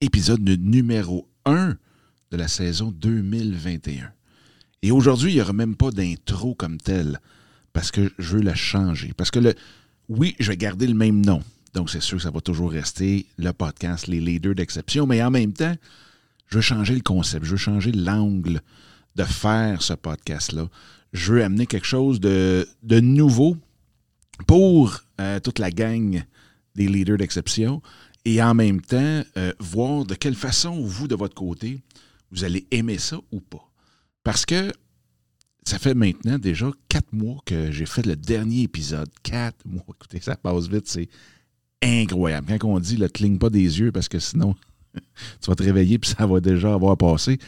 épisode numéro 1 de la saison 2021. Et aujourd'hui, il n'y aura même pas d'intro comme tel, parce que je veux la changer. Parce que le, oui, je vais garder le même nom. Donc, c'est sûr que ça va toujours rester le podcast Les Leaders d'exception, mais en même temps, je veux changer le concept, je veux changer l'angle de faire ce podcast-là. Je veux amener quelque chose de, de nouveau pour euh, toute la gang des leaders d'exception et en même temps euh, voir de quelle façon vous, de votre côté, vous allez aimer ça ou pas. Parce que ça fait maintenant déjà quatre mois que j'ai fait le dernier épisode. Quatre mois. Écoutez, ça passe vite, c'est incroyable. Quand on dit, ne cligne pas des yeux parce que sinon, tu vas te réveiller puis ça va déjà avoir passé.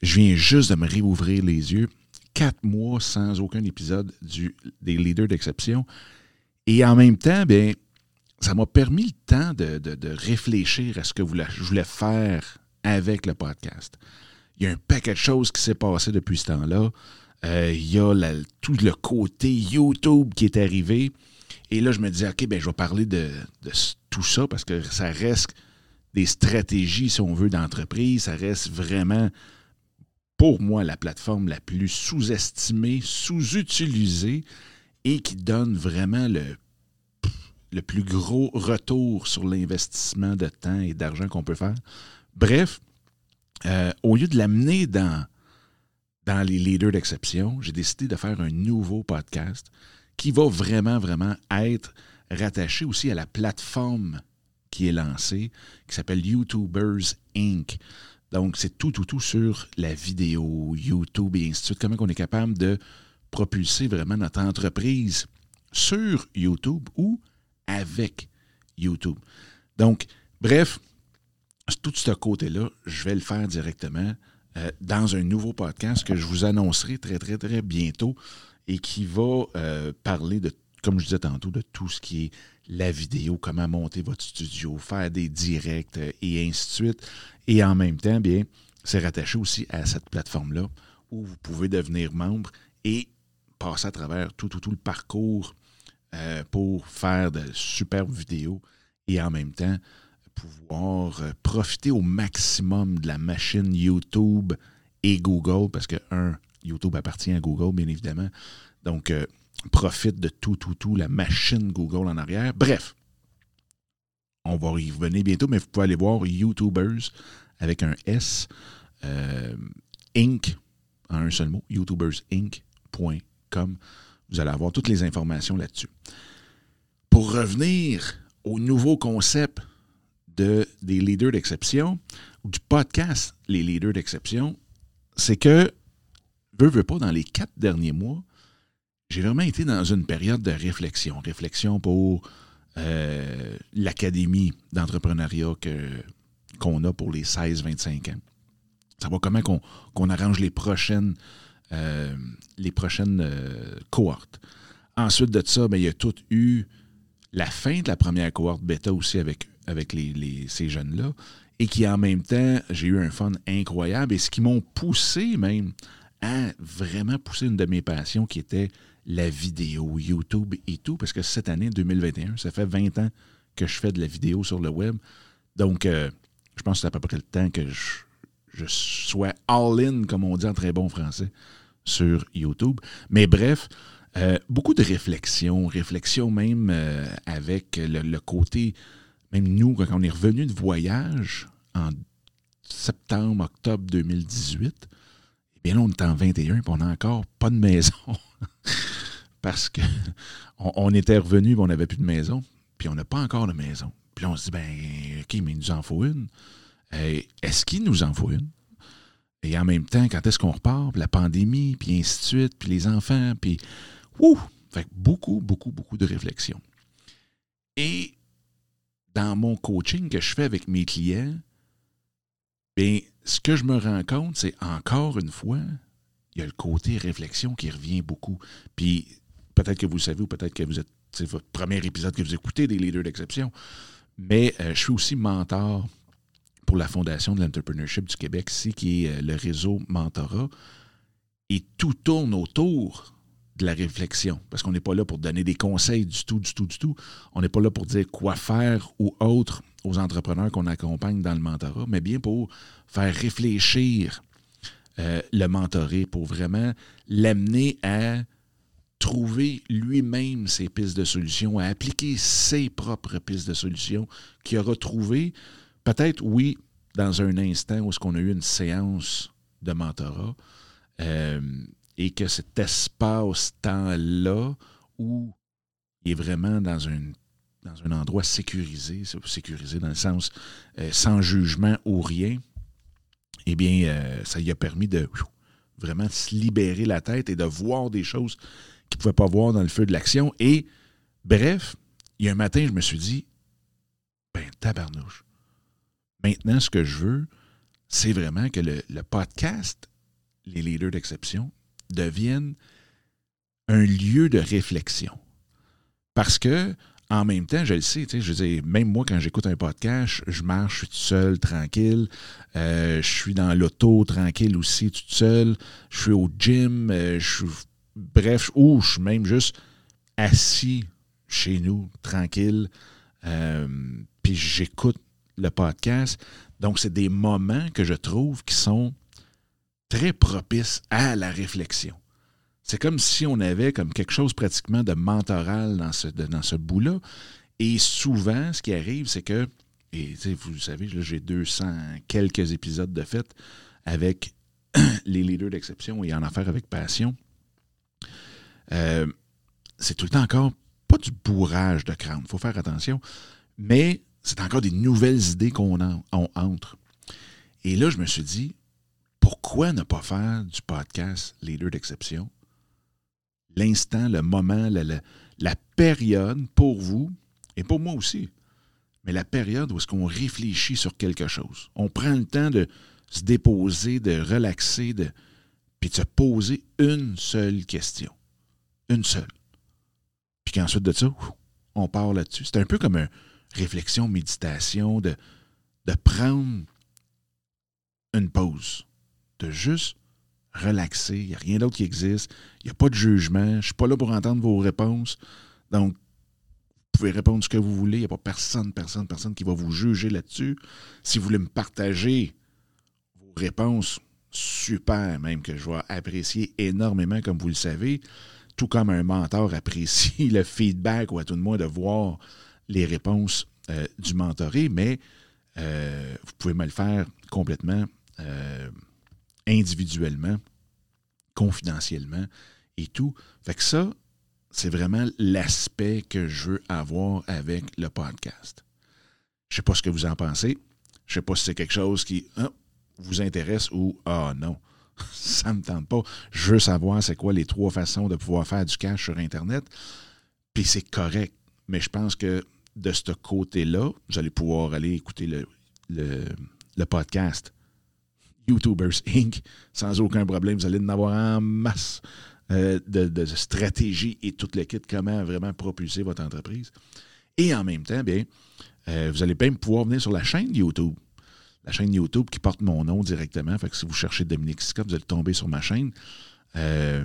Je viens juste de me réouvrir les yeux. Quatre mois sans aucun épisode du, des leaders d'exception. Et en même temps, bien, ça m'a permis le temps de, réfléchir à ce que je voulais faire avec le podcast. Il y a un paquet de choses qui s'est passé depuis ce temps-là. Euh, il y a tout le côté YouTube qui est arrivé. Et là, je me disais, OK, ben, je vais parler de, tout ça parce que ça reste des stratégies, si on veut, d'entreprise. Ça reste vraiment, pour moi, la plateforme la plus sous-estimée, sous-utilisée et qui donne vraiment le le plus gros retour sur l'investissement de temps et d'argent qu'on peut faire. Bref, euh, au lieu de l'amener dans, dans les leaders d'exception, j'ai décidé de faire un nouveau podcast qui va vraiment, vraiment être rattaché aussi à la plateforme qui est lancée, qui s'appelle YouTubers Inc. Donc, c'est tout, tout, tout sur la vidéo, YouTube et ainsi de suite. Comment on est capable de propulser vraiment notre entreprise sur YouTube ou avec YouTube. Donc, bref, tout ce côté-là, je vais le faire directement euh, dans un nouveau podcast que je vous annoncerai très, très, très bientôt et qui va euh, parler de, comme je disais tantôt, de tout ce qui est la vidéo, comment monter votre studio, faire des directs euh, et ainsi de suite. Et en même temps, bien, c'est rattaché aussi à cette plateforme-là où vous pouvez devenir membre et passer à travers tout, tout, tout le parcours euh, pour faire de superbes vidéos et en même temps pouvoir euh, profiter au maximum de la machine YouTube et Google, parce que, un, YouTube appartient à Google, bien évidemment. Donc, euh, profite de tout, tout, tout, la machine Google en arrière. Bref, on va y revenir bientôt, mais vous pouvez aller voir YouTubers avec un S, Inc., en un seul mot, YouTubersInc.com. Vous allez avoir toutes les informations là-dessus. Pour revenir au nouveau concept de, des leaders d'exception, ou du podcast Les leaders d'exception, c'est que, veux, veux pas, dans les quatre derniers mois, j'ai vraiment été dans une période de réflexion. Réflexion pour euh, l'académie d'entrepreneuriat qu'on a pour les 16-25 ans. Savoir comment qu'on arrange les prochaines euh, les prochaines euh, cohortes. Ensuite de ça, bien, il y a tout eu la fin de la première cohorte bêta aussi avec, avec ces jeunes-là. Et qui en même temps, j'ai eu un fun incroyable. Et ce qui m'ont poussé même à vraiment pousser une de mes passions qui était la vidéo, YouTube et tout. Parce que cette année, 2021, ça fait 20 ans que je fais de la vidéo sur le web. Donc, euh, je pense que c'est à peu près le temps que je sois all-in, comme on dit en très bon français, sur YouTube. Mais bref, euh, beaucoup de réflexions, réflexions même euh, avec le, côté, même nous, quand on est revenu de voyage en septembre, octobre 2018, eh bien là, on est en 21 et on n'a encore pas de maison. Parce qu'on on était revenu, on n'avait plus de maison, puis on n'a pas encore de maison. Puis on se dit, ben, OK, mais il nous en faut une. Euh, est-ce qu'il nous en faut une? Et en même temps, quand est-ce qu'on repart? la pandémie, puis ainsi de suite, puis les enfants, puis... Ouh! Fait beaucoup, beaucoup, beaucoup de réflexion. Et dans mon coaching que je fais avec mes clients, bien, ce que je me rends compte, c'est encore une fois, il y a le côté réflexion qui revient beaucoup. Puis peut-être que vous le savez ou peut-être que vous êtes, c'est votre premier épisode que vous écoutez des leaders d'exception, mais euh, je suis aussi mentor la Fondation de l'entrepreneurship du Québec, ici, qui est euh, le réseau Mentorat. Et tout tourne autour de la réflexion, parce qu'on n'est pas là pour donner des conseils du tout, du tout, du tout. On n'est pas là pour dire quoi faire ou autre. aux entrepreneurs qu'on accompagne dans le mentorat, mais bien pour faire réfléchir euh, le mentoré, pour vraiment l'amener à trouver lui-même ses pistes de solutions, à appliquer ses propres pistes de solutions qu'il aura trouvées, peut-être, oui, dans un instant où est-ce qu'on a eu une séance de mentorat, euh, et que cet espace-temps-là, où il est vraiment dans, un dans un endroit sécurisé, sécurisé dans le sens euh, sans jugement ou rien, eh bien, euh, ça lui a permis de vraiment se libérer la tête et de voir des choses qu'il ne pouvait pas voir dans le feu de l'action. Et bref, il y a un matin, je me suis dit, ben tabarnouche. Maintenant, ce que je veux, c'est vraiment que le, podcast, les leaders d'exception, devienne un lieu de réflexion. Parce que, en même temps, je le sais, je veux même moi, quand j'écoute un podcast, je marche, je suis tout seul, tranquille. Euh, je suis dans l'auto, tranquille aussi, tout seul. Je suis au gym, euh, je suis bref, ou je suis même juste assis chez nous, tranquille, euh, puis j'écoute le podcast. Donc, c'est des moments que je trouve qui sont très propices à la réflexion. C'est comme si on avait comme quelque chose pratiquement de mentoral dans ce, dans ce bout-là. Et souvent, ce qui arrive, c'est que, et vous savez, j'ai 200 quelques épisodes de fait avec les leaders d'exception et en affaires avec passion. Euh, c'est tout le temps encore pas du bourrage de crâne, il faut faire attention, mais c'est encore des nouvelles idées qu'on entre. Et là, je me suis dit, pourquoi ne pas faire du podcast Leader d'exception? L'instant, le moment, la, période pour vous et pour moi aussi, mais la période où est-ce qu'on réfléchit sur quelque chose. On prend le temps de se déposer, de relaxer, de, puis de se poser une seule question. Une seule. Puis qu'ensuite de ça, on part là-dessus. C'est un peu comme une réflexion, méditation, de, prendre une pause, de juste relaxer. Il n'y a rien d'autre qui existe. Il n'y a pas de jugement. Je ne suis pas là pour entendre vos réponses. Donc, vous pouvez répondre ce que vous voulez. Il n'y a pas personne, personne, personne qui va vous juger là-dessus. Si vous voulez me partager vos réponses, super, même que je vais apprécier énormément, comme vous le savez tout comme un mentor apprécie le feedback ou à tout le moins de voir les réponses euh, du mentoré, mais euh, vous pouvez me le faire complètement euh, individuellement, confidentiellement et tout. Fait que ça, c'est vraiment l'aspect que je veux avoir avec le podcast. Je ne sais pas ce que vous en pensez. Je ne sais pas si c'est quelque chose qui hein, vous intéresse ou ah non ça ne me tente pas. Je veux savoir c'est quoi les trois façons de pouvoir faire du cash sur Internet. Puis c'est correct. Mais je pense que de ce côté-là, vous allez pouvoir aller écouter le, podcast YouTubers Inc. sans aucun problème. Vous allez en avoir en masse euh, de, de stratégies et tout le kit, comment vraiment propulser votre entreprise. Et en même temps, bien, euh, vous allez même pouvoir venir sur la chaîne YouTube la chaîne YouTube qui porte mon nom directement. Si vous cherchez Dominique Scott, vous allez tomber sur ma chaîne. Euh,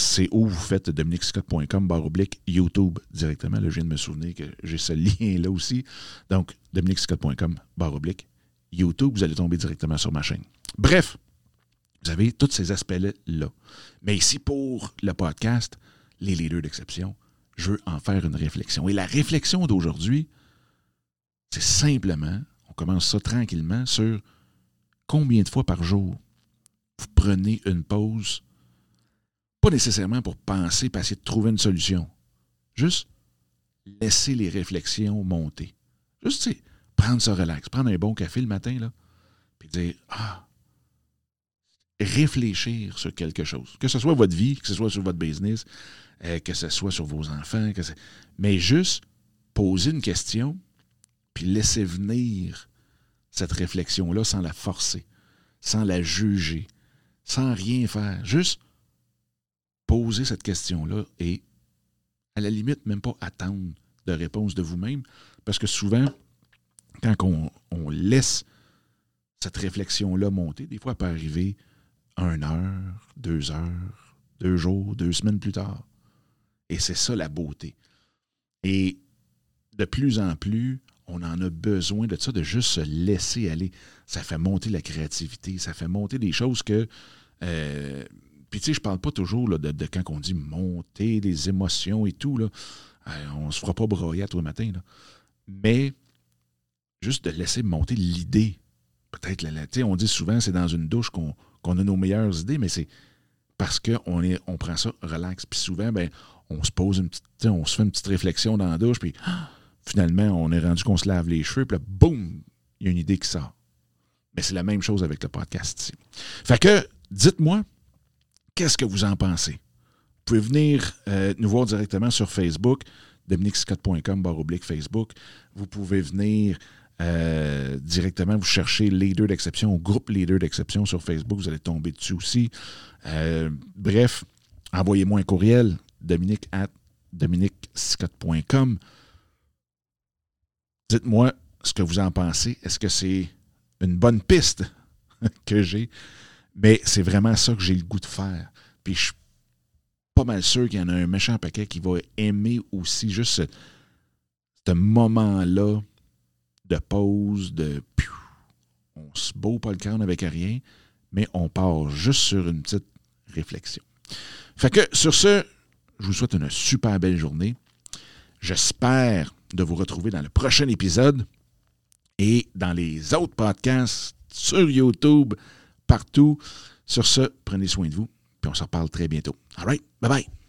c'est où vous faites dominicscott.com barre oblique YouTube directement. Là, je viens de me souvenir que j'ai ce lien-là aussi. Donc, dominicscott.com barre oblique YouTube, vous allez tomber directement sur ma chaîne. Bref, vous avez tous ces aspects-là. Mais ici, pour le podcast, les leaders d'exception, je veux en faire une réflexion. Et la réflexion d'aujourd'hui, c'est simplement on commence ça tranquillement sur combien de fois par jour vous prenez une pause, pas nécessairement pour penser, pour essayer de trouver une solution. Juste laisser les réflexions monter. Juste, prendre ça relax, prendre un bon café le matin, là, puis dire, ah, réfléchir sur quelque chose. Que ce soit votre vie, que ce soit sur votre business, euh, que ce soit sur vos enfants, que mais juste poser une question, puis laisser venir cette réflexion-là sans la forcer, sans la juger, sans rien faire. Juste poser cette question-là et, à la limite, même pas attendre de réponse de vous-même, parce que souvent, quand on, laisse cette réflexion-là monter, des fois, elle peut arriver une heure, deux heures, deux jours, deux semaines plus tard. Et c'est ça la beauté. Et de plus en plus, on en a besoin de ça, de juste se laisser aller. Ça fait monter la créativité, ça fait monter des choses que. Euh, puis, tu sais, je parle pas toujours de, quand on dit monter des émotions et tout. Là, euh, on se fera pas broyer à tous les matins. Mais juste de laisser monter l'idée. Peut-être, on dit souvent c'est dans une douche qu'on a nos meilleures idées, mais c'est parce qu'on on prend ça relax. Puis souvent, ben, on se pose une petite, on se fait une petite réflexion dans la douche, puis finalement, on est rendu qu'on se lave les cheveux, puis là, boum, il y a une idée qui sort. Mais c'est la même chose avec le podcast ici. Fait que, dites-moi, qu'est-ce que vous en pensez? Vous pouvez venir euh, nous voir directement sur Facebook, dominicscott.com, oblique Facebook. Vous pouvez venir euh, directement, vous cherchez Leader d'exception ou groupe Leader d'exception sur Facebook, vous allez tomber dessus aussi. Euh, bref, envoyez-moi un courriel, dominique at dominicscott.com. Dites-moi ce que vous en pensez. Est-ce que c'est une bonne piste que j'ai? Mais c'est vraiment ça que j'ai le goût de faire. Puis je suis pas mal sûr qu'il y en a un méchant paquet qui va aimer aussi juste ce, moment-là de pause, de on se beau pas le crâne avec rien, mais on part juste sur une petite réflexion. Fait que sur ce, je vous souhaite une super belle journée. J'espère de vous retrouver dans le prochain épisode et dans les autres podcasts sur YouTube, partout. Sur ce, prenez soin de vous, puis on se reparle très bientôt. All right, bye bye.